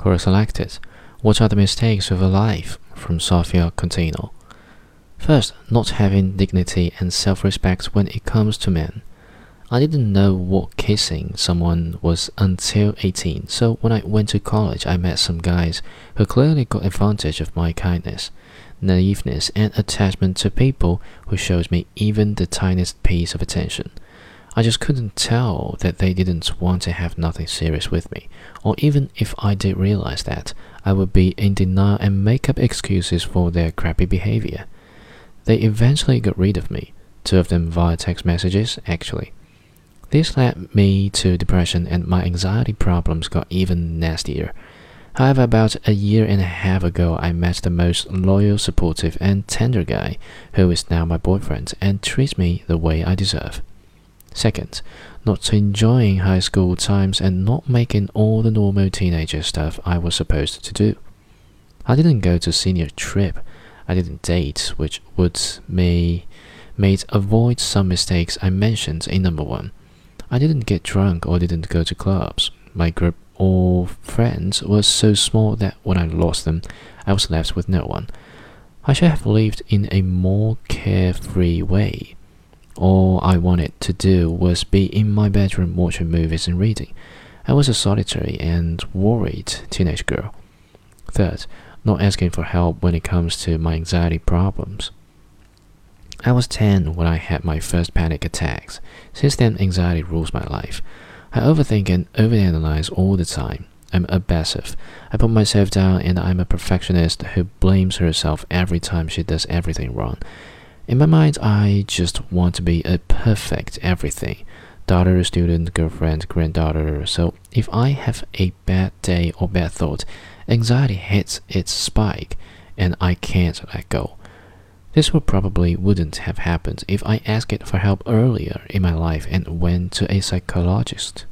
Quora selected. What are the mistakes of a life? From Sofia Contino. First, not having dignity and self respect when it comes to men. I didn't know what kissing someone was until 18, so when I went to college, I met some guys who clearly got advantage of my kindness, naiveness, and attachment to people who showed me even the tiniest piece of attention. I just couldn't tell that they didn't want to have nothing serious with me, or even if I did realize that, I would be in denial and make up excuses for their crappy behavior. They eventually got rid of me, two of them via text messages, actually. This led me to depression, and my anxiety problems got even nastier. However, about a year and a half ago, I met the most loyal, supportive, and tender guy, who is now my boyfriend and treats me the way I deserve. Second, not enjoying high school times and not making all the normal teenager stuff I was supposed to do. I didn't go to senior trip. I didn't date, which would me made avoid some mistakes I mentioned in number one. I didn't get drunk or didn't go to clubs. My group of friends was so small that when I lost them, I was left with no one. I should have lived in a more carefree way. All I wanted to do was be in my bedroom watching movies and reading. I was a solitary and worried teenage girl. Third, not asking for help when it comes to my anxiety problems. I was 10 when I had my first panic attacks. Since then, anxiety rules my life. I overthink and overanalyze all the time. I'm obsessive. I put myself down and I'm a perfectionist who blames herself every time she does everything wrong. In my mind, I just want to be a perfect everything daughter, student, girlfriend, granddaughter. So if I have a bad day or bad thought, anxiety hits its spike and I can't let go. This would probably wouldn't have happened if I asked for help earlier in my life and went to a psychologist.